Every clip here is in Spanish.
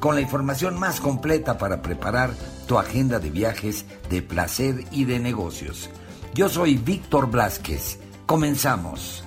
Con la información más completa para preparar tu agenda de viajes, de placer y de negocios. Yo soy Víctor Blasquez. Comenzamos.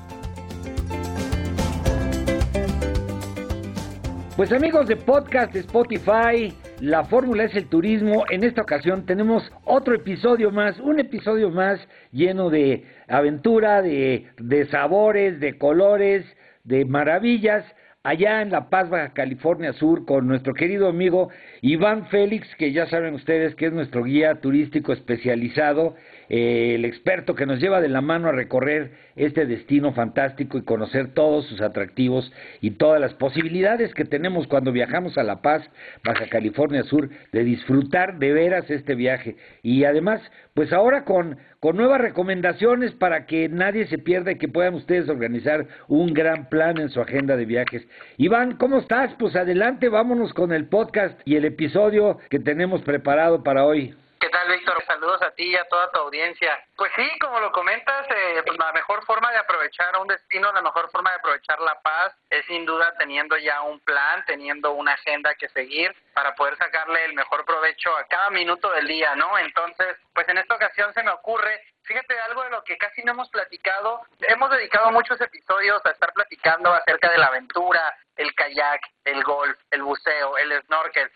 Pues amigos de podcast Spotify, la fórmula es el turismo. En esta ocasión tenemos otro episodio más, un episodio más lleno de aventura, de, de sabores, de colores, de maravillas allá en La Paz, Baja California Sur, con nuestro querido amigo Iván Félix, que ya saben ustedes que es nuestro guía turístico especializado eh, el experto que nos lleva de la mano a recorrer este destino fantástico y conocer todos sus atractivos y todas las posibilidades que tenemos cuando viajamos a La Paz, Baja California Sur, de disfrutar de veras este viaje. Y además, pues ahora con, con nuevas recomendaciones para que nadie se pierda y que puedan ustedes organizar un gran plan en su agenda de viajes. Iván, ¿cómo estás? Pues adelante, vámonos con el podcast y el episodio que tenemos preparado para hoy. ¿Qué tal, Víctor? Saludos a ti y a toda tu audiencia. Pues sí, como lo comentas, eh, pues la mejor forma de aprovechar un destino, la mejor forma de aprovechar la paz es sin duda teniendo ya un plan, teniendo una agenda que seguir para poder sacarle el mejor provecho a cada minuto del día, ¿no? Entonces, pues en esta ocasión se me ocurre Fíjate algo de lo que casi no hemos platicado. Hemos dedicado muchos episodios a estar platicando acerca de la aventura, el kayak, el golf, el buceo, el snorkel.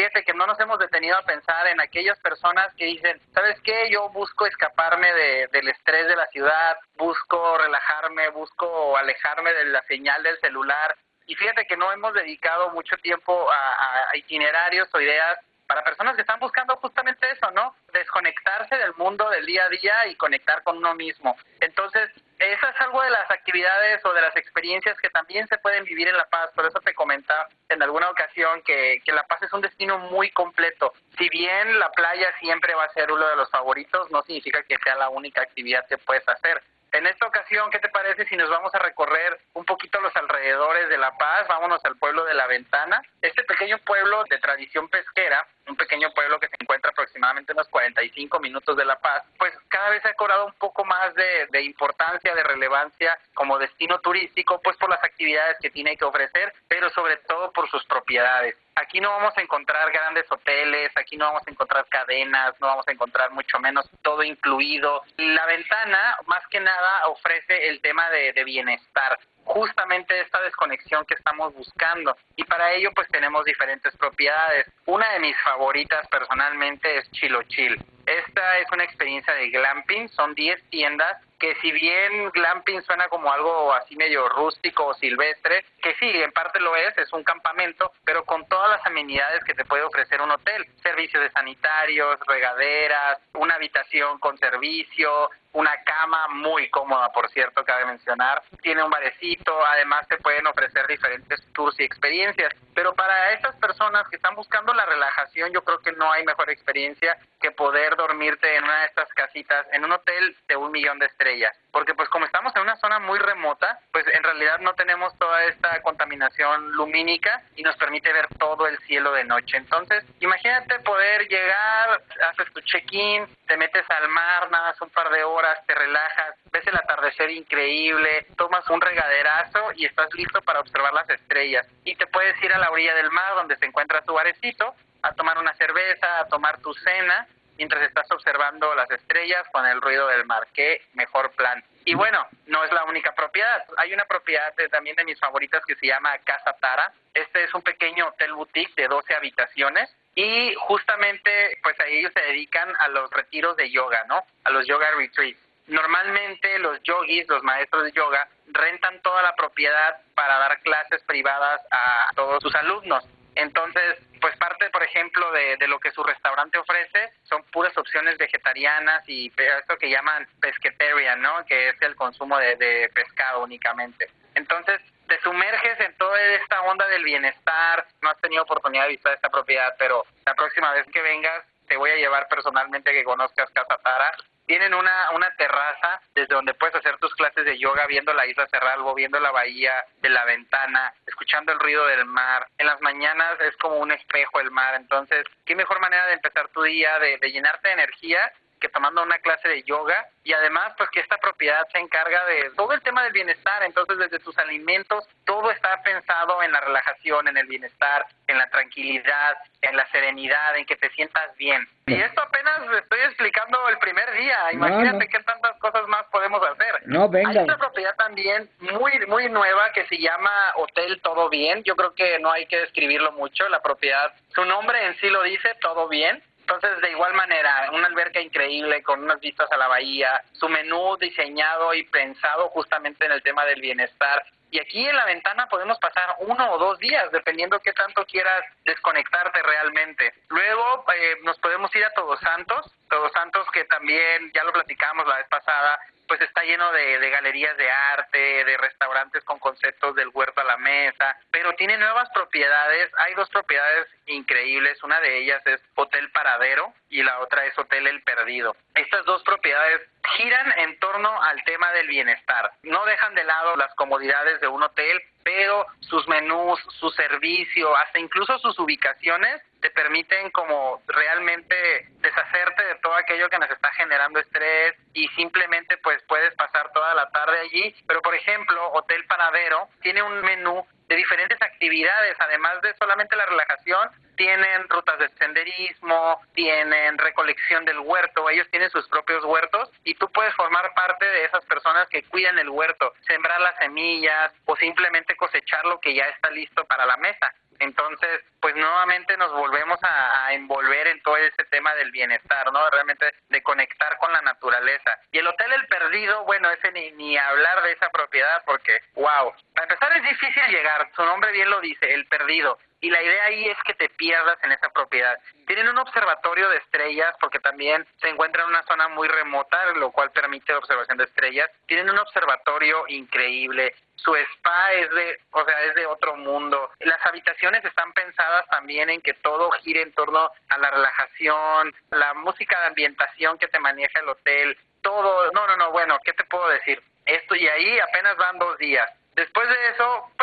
Fíjate que no nos hemos detenido a pensar en aquellas personas que dicen, ¿sabes qué? Yo busco escaparme de, del estrés de la ciudad, busco relajarme, busco alejarme de la señal del celular. Y fíjate que no hemos dedicado mucho tiempo a, a itinerarios o ideas para personas que están buscando justamente eso, ¿no? Desconectarse del mundo del día a día y conectar con uno mismo. Entonces, esa es algo de las actividades o de las experiencias que también se pueden vivir en La Paz. Por eso te comentaba en alguna ocasión que, que La Paz es un destino muy completo. Si bien la playa siempre va a ser uno de los favoritos, no significa que sea la única actividad que puedes hacer. En esta ocasión, ¿qué te parece si nos vamos a recorrer un poquito los alrededores de La Paz? Vámonos al pueblo de La Ventana. Este pequeño pueblo de tradición pesquera, un pequeño pueblo que se encuentra aproximadamente unos 45 minutos de La Paz, pues cada vez ha cobrado un poco más de, de importancia, de relevancia como destino turístico, pues por las actividades que tiene que ofrecer, pero sobre todo por sus propiedades. Aquí no vamos a encontrar grandes hoteles, aquí no vamos a encontrar cadenas, no vamos a encontrar mucho menos todo incluido. La ventana, más que nada, ofrece el tema de, de bienestar justamente esta desconexión que estamos buscando y para ello pues tenemos diferentes propiedades. Una de mis favoritas personalmente es Chilochil. Esta es una experiencia de glamping, son 10 tiendas que si bien glamping suena como algo así medio rústico o silvestre, que sí, en parte lo es, es un campamento, pero con todas las amenidades que te puede ofrecer un hotel, servicios de sanitarios, regaderas, una habitación con servicio, una cama muy cómoda, por cierto, cabe mencionar, tiene un barecito, además te pueden ofrecer diferentes tours y experiencias, pero para estas personas que están buscando la relajación, yo creo que no hay mejor experiencia que poder dormirte en una de estas casitas, en un hotel de un millón de estrellas. Porque pues como estamos en una zona muy remota, pues en realidad no tenemos toda esta contaminación lumínica y nos permite ver todo el cielo de noche. Entonces, imagínate poder llegar, haces tu check-in, te metes al mar, nadas un par de horas, te relajas, ves el atardecer increíble, tomas un regaderazo y estás listo para observar las estrellas. Y te puedes ir a la orilla del mar donde se encuentra tu barecito a tomar una cerveza, a tomar tu cena, mientras estás observando las estrellas con el ruido del mar. Qué mejor plan. Y bueno, no es la única propiedad. Hay una propiedad también de mis favoritas que se llama Casa Tara. Este es un pequeño hotel boutique de 12 habitaciones y justamente pues ahí ellos se dedican a los retiros de yoga, ¿no? A los yoga retreats. Normalmente los yogis, los maestros de yoga, rentan toda la propiedad para dar clases privadas a todos sus alumnos. Entonces, pues parte, por ejemplo, de, de, lo que su restaurante ofrece son puras opciones vegetarianas y esto que llaman pesquetarian, ¿no? Que es el consumo de, de pescado únicamente. Entonces, te sumerges en toda esta onda del bienestar, no has tenido oportunidad de visitar esta propiedad, pero la próxima vez que vengas te voy a llevar personalmente que conozcas Casa Tara tienen una, una terraza desde donde puedes hacer tus clases de yoga viendo la isla Cerralbo, viendo la bahía de la ventana, escuchando el ruido del mar. En las mañanas es como un espejo el mar. Entonces, qué mejor manera de empezar tu día, de, de llenarte de energía que tomando una clase de yoga y además pues que esta propiedad se encarga de todo el tema del bienestar, entonces desde tus alimentos todo está pensado en la relajación, en el bienestar, en la tranquilidad, en la serenidad, en que te sientas bien. Y esto apenas estoy explicando el primer día, imagínate qué tantas cosas más podemos hacer. No, venga. Hay otra propiedad también muy muy nueva que se llama Hotel Todo Bien, yo creo que no hay que describirlo mucho, la propiedad, su nombre en sí lo dice, Todo Bien, entonces, de igual manera, una alberca increíble con unas vistas a la bahía, su menú diseñado y pensado justamente en el tema del bienestar. Y aquí en la ventana podemos pasar uno o dos días, dependiendo qué tanto quieras desconectarte realmente. Luego eh, nos podemos ir a Todos Santos, Todos Santos que también, ya lo platicamos la vez pasada, pues está lleno de, de, galerías de arte, de restaurantes con conceptos del huerto a la mesa, pero tiene nuevas propiedades. Hay dos propiedades increíbles, una de ellas es Hotel Paradero y la otra es Hotel El Perdido. Estas dos propiedades giran en torno al tema del bienestar. No dejan de lado las comodidades de un hotel, pero sus menús, su servicio, hasta incluso sus ubicaciones te permiten como realmente deshacerte de todo aquello que nos está generando estrés y simplemente pues puedes pasar toda la tarde allí. Pero por ejemplo, Hotel Panadero tiene un menú de diferentes actividades, además de solamente la relajación, tienen rutas de senderismo, tienen recolección del huerto, ellos tienen sus propios huertos y tú puedes formar parte de esas personas que cuidan el huerto, sembrar las semillas o simplemente cosechar lo que ya está listo para la mesa. Entonces, pues nuevamente nos volvemos a, envolver en todo ese tema del bienestar, ¿no? Realmente de conectar con la naturaleza. Y el Hotel El Perdido, bueno, ese ni, ni hablar de esa propiedad porque, wow, para empezar es difícil llegar, su nombre bien lo dice, El Perdido. Y la idea ahí es que te pierdas en esa propiedad. Tienen un observatorio de estrellas porque también se encuentra en una zona muy remota, lo cual permite la observación de estrellas. Tienen un observatorio increíble. Su spa es de, o sea, es de otro mundo. Las habitaciones están pensadas también en que todo gire en torno a la relajación, la música de ambientación que te maneja el hotel, todo. No, no, no, bueno, ¿qué te puedo decir? Esto y ahí apenas van dos días Después de eso, pues, ¿por qué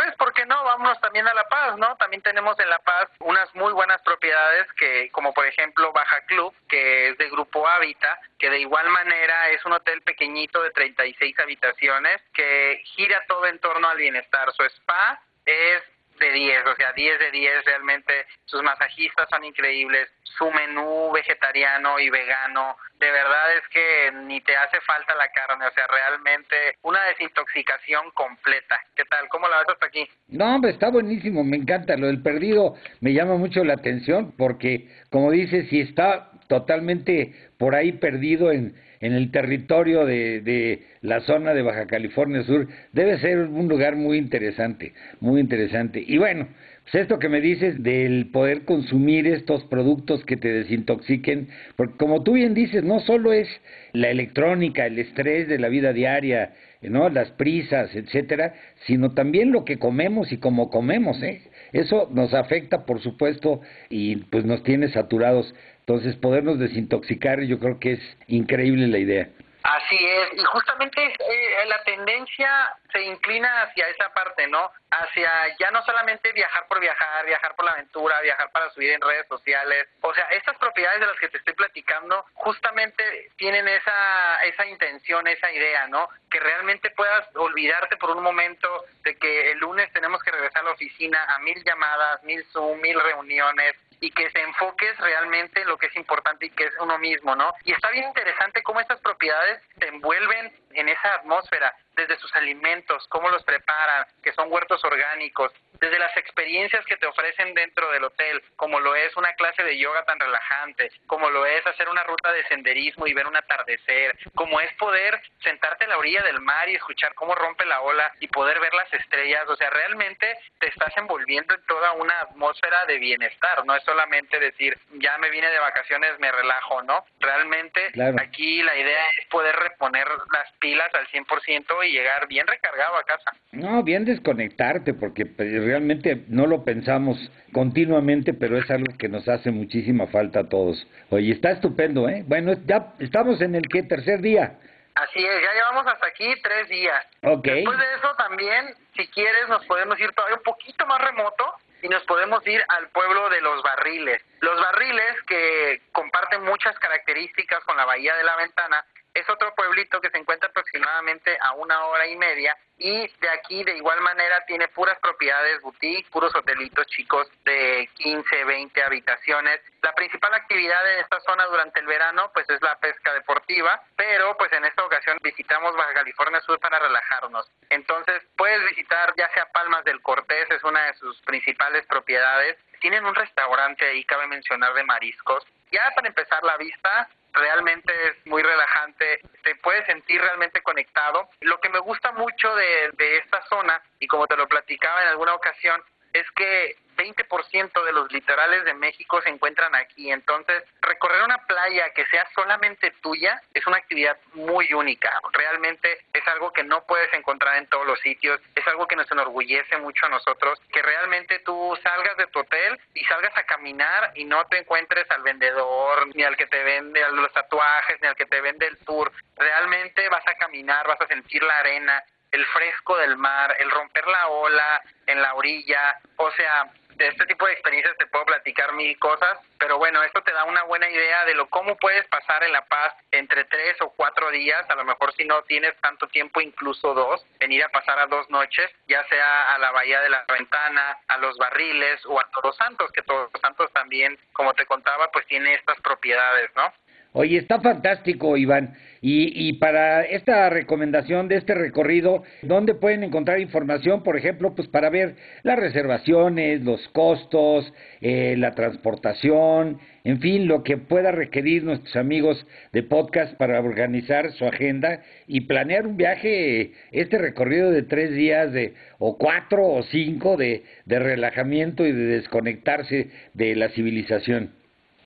no? Vámonos también a La Paz, ¿no? También tenemos en La Paz unas muy buenas propiedades que, como por ejemplo Baja Club, que es de Grupo Hábitat, que de igual manera es un hotel pequeñito de 36 habitaciones que gira todo en torno al bienestar. Su spa es de 10, o sea, 10 de 10 realmente. Sus masajistas son increíbles, su menú vegetariano y vegano, de verdad es que ni te hace falta la carne, o sea, realmente una desintoxicación completa. ¿Qué tal? ¿Cómo la ves hasta aquí? No, hombre, está buenísimo, me encanta. Lo del perdido me llama mucho la atención porque, como dices, si está totalmente por ahí perdido en, en el territorio de, de la zona de Baja California Sur, debe ser un lugar muy interesante, muy interesante. Y bueno, pues esto que me dices del poder consumir estos productos que te desintoxiquen, porque como tú bien dices, no solo es la electrónica, el estrés de la vida diaria, ¿no? las prisas, etcétera, sino también lo que comemos y cómo comemos, ¿eh? Eso nos afecta, por supuesto, y pues nos tiene saturados. Entonces, podernos desintoxicar, yo creo que es increíble la idea. Así es, y justamente eh, la tendencia se inclina hacia esa parte, ¿no? Hacia ya no solamente viajar por viajar, viajar por la aventura, viajar para subir en redes sociales. O sea, estas propiedades de las que te estoy platicando justamente tienen esa, esa intención, esa idea, ¿no? Que realmente puedas olvidarte por un momento de que el lunes tenemos que regresar a la oficina a mil llamadas, mil Zoom, mil reuniones, y que se enfoques realmente en lo que es importante y que es uno mismo, ¿no? Y está bien interesante cómo estas propiedades se envuelven en esa atmósfera, desde sus alimentos, cómo los preparan, que son huertos orgánicos, desde las experiencias que te ofrecen dentro del hotel, como lo es una clase de yoga tan relajante, como lo es hacer una ruta de senderismo y ver un atardecer, como es poder sentarte en la orilla del mar y escuchar cómo rompe la ola y poder ver las estrellas, o sea, realmente te estás envolviendo en toda una atmósfera de bienestar, no es solamente decir, ya me vine de vacaciones, me relajo, ¿no? Realmente claro. aquí la idea es poder reponer las pilas al 100% y llegar bien recargado a casa. No, bien desconectarte, porque pues, realmente no lo pensamos continuamente, pero es algo que nos hace muchísima falta a todos. Oye, está estupendo, ¿eh? Bueno, ya estamos en el que tercer día. Así es, ya llevamos hasta aquí tres días. Okay. Después de eso también, si quieres, nos podemos ir todavía un poquito más remoto y nos podemos ir al pueblo de los barriles. Los barriles que comparten muchas características con la Bahía de la Ventana, es otro pueblito que se encuentra aproximadamente a una hora y media y de aquí de igual manera tiene puras propiedades boutique, puros hotelitos chicos de 15, 20 habitaciones. La principal actividad en esta zona durante el verano pues es la pesca deportiva, pero pues en esta ocasión visitamos Baja California Sur para relajarnos. Entonces puedes visitar ya sea Palmas del Cortés, es una de sus principales propiedades. Tienen un restaurante ahí, cabe mencionar, de mariscos. Ya para empezar la vista, realmente es muy relajante, te puedes sentir realmente conectado. Lo que me gusta mucho de, de esta zona, y como te lo platicaba en alguna ocasión, es que 20% de los litorales de México se encuentran aquí. Entonces, recorrer una playa que sea solamente tuya es una actividad muy única. Realmente es algo que no puedes encontrar en todos los sitios. Es algo que nos enorgullece mucho a nosotros. Que realmente tú salgas de tu hotel y salgas a caminar y no te encuentres al vendedor, ni al que te vende los tatuajes, ni al que te vende el tour. Realmente vas a caminar, vas a sentir la arena el fresco del mar, el romper la ola en la orilla, o sea, de este tipo de experiencias te puedo platicar mil cosas, pero bueno, esto te da una buena idea de lo cómo puedes pasar en La Paz entre tres o cuatro días, a lo mejor si no tienes tanto tiempo, incluso dos, venir a pasar a dos noches, ya sea a la Bahía de la Ventana, a los Barriles o a Todos Santos, que Todos Santos también, como te contaba, pues tiene estas propiedades, ¿no? Oye, está fantástico, Iván. Y, y, para esta recomendación de este recorrido, ¿dónde pueden encontrar información, por ejemplo, pues para ver las reservaciones, los costos, eh, la transportación, en fin, lo que pueda requerir nuestros amigos de podcast para organizar su agenda y planear un viaje, este recorrido de tres días de o cuatro o cinco de, de relajamiento y de desconectarse de la civilización?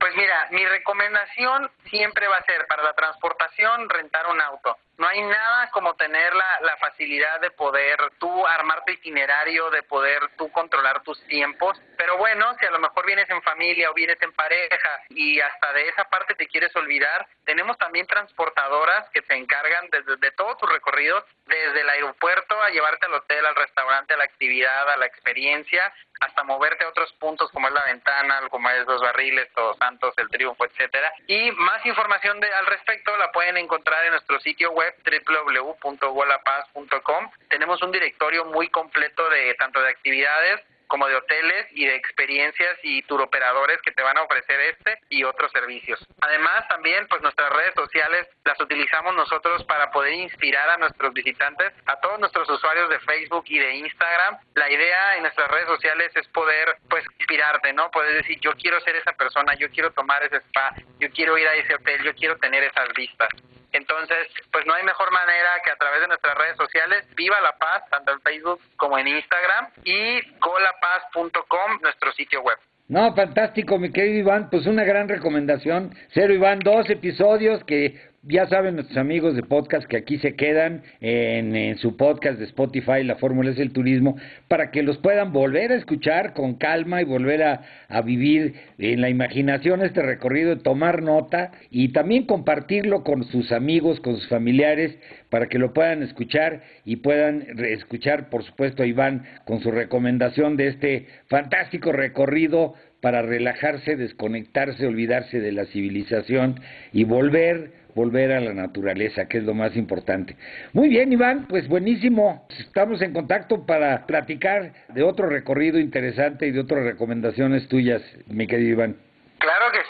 Pues mira, mi recomendación siempre va a ser para la transportación rentar un auto. No hay nada como tener la, la facilidad de poder tú armar tu itinerario, de poder tú controlar tus tiempos. Pero bueno, si a lo mejor vienes en familia o vienes en pareja y hasta de esa parte te quieres olvidar, tenemos también transportadoras que se encargan desde de todo tu recorrido, desde el aeropuerto a llevarte al hotel, al restaurante, a la actividad, a la experiencia, hasta moverte a otros puntos como es la ventana, como es los barriles, Todos Santos, el Triunfo, etcétera. Y más información de, al respecto la pueden encontrar en nuestro sitio web www.golapaz.com. Tenemos un directorio muy completo de tanto de actividades como de hoteles y de experiencias y turoperadores que te van a ofrecer este y otros servicios. Además, también pues nuestras redes sociales las utilizamos nosotros para poder inspirar a nuestros visitantes, a todos nuestros usuarios de Facebook y de Instagram. La idea en nuestras redes sociales es poder pues inspirarte, ¿no? Poder decir, yo quiero ser esa persona, yo quiero tomar ese spa, yo quiero ir a ese hotel, yo quiero tener esas vistas. Entonces, pues no hay mejor manera que a través de nuestras redes sociales, Viva la Paz, tanto en Facebook como en Instagram, y golapaz.com, nuestro sitio web. No, fantástico, mi querido Iván, pues una gran recomendación. Cero Iván, dos episodios que ya saben nuestros amigos de podcast que aquí se quedan en, su podcast de Spotify, La Fórmula es el Turismo, para que los puedan volver a escuchar con calma y volver a, a vivir en la imaginación este recorrido, tomar nota y también compartirlo con sus amigos, con sus familiares, para que lo puedan escuchar y puedan escuchar, por supuesto, a Iván con su recomendación de este fantástico recorrido para relajarse, desconectarse, olvidarse de la civilización y volver volver a la naturaleza, que es lo más importante. Muy bien, Iván, pues buenísimo. Estamos en contacto para platicar de otro recorrido interesante y de otras recomendaciones tuyas, mi querido Iván.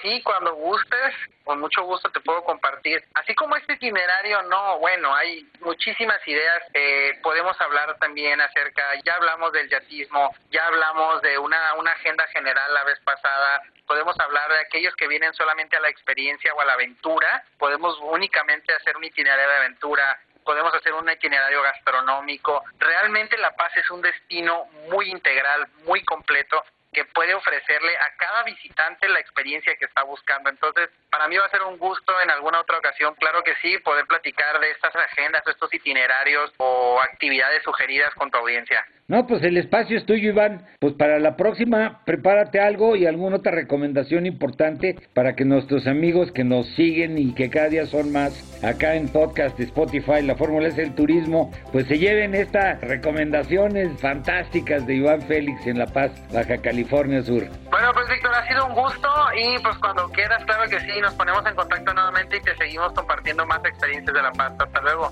Sí, cuando gustes, con mucho gusto te puedo compartir. Así como este itinerario, no, bueno, hay muchísimas ideas. Eh, podemos hablar también acerca, ya hablamos del yatismo, ya hablamos de una, una agenda general la vez pasada, podemos hablar de aquellos que vienen solamente a la experiencia o a la aventura, podemos únicamente hacer un itinerario de aventura, podemos hacer un itinerario gastronómico. Realmente La Paz es un destino muy integral, muy completo que puede ofrecerle a cada visitante la experiencia que está buscando. Entonces, para mí va a ser un gusto en alguna otra ocasión, claro que sí, poder platicar de estas agendas, estos itinerarios o actividades sugeridas con tu audiencia. No, pues el espacio es tuyo, Iván. Pues para la próxima, prepárate algo y alguna otra recomendación importante para que nuestros amigos que nos siguen y que cada día son más acá en podcast Spotify, la fórmula es el turismo, pues se lleven estas recomendaciones fantásticas de Iván Félix en La Paz, Baja California Sur. Bueno, pues Víctor, ha sido un gusto y pues cuando quieras, claro que sí, nos ponemos en contacto nuevamente y te seguimos compartiendo más experiencias de La Paz. Hasta luego.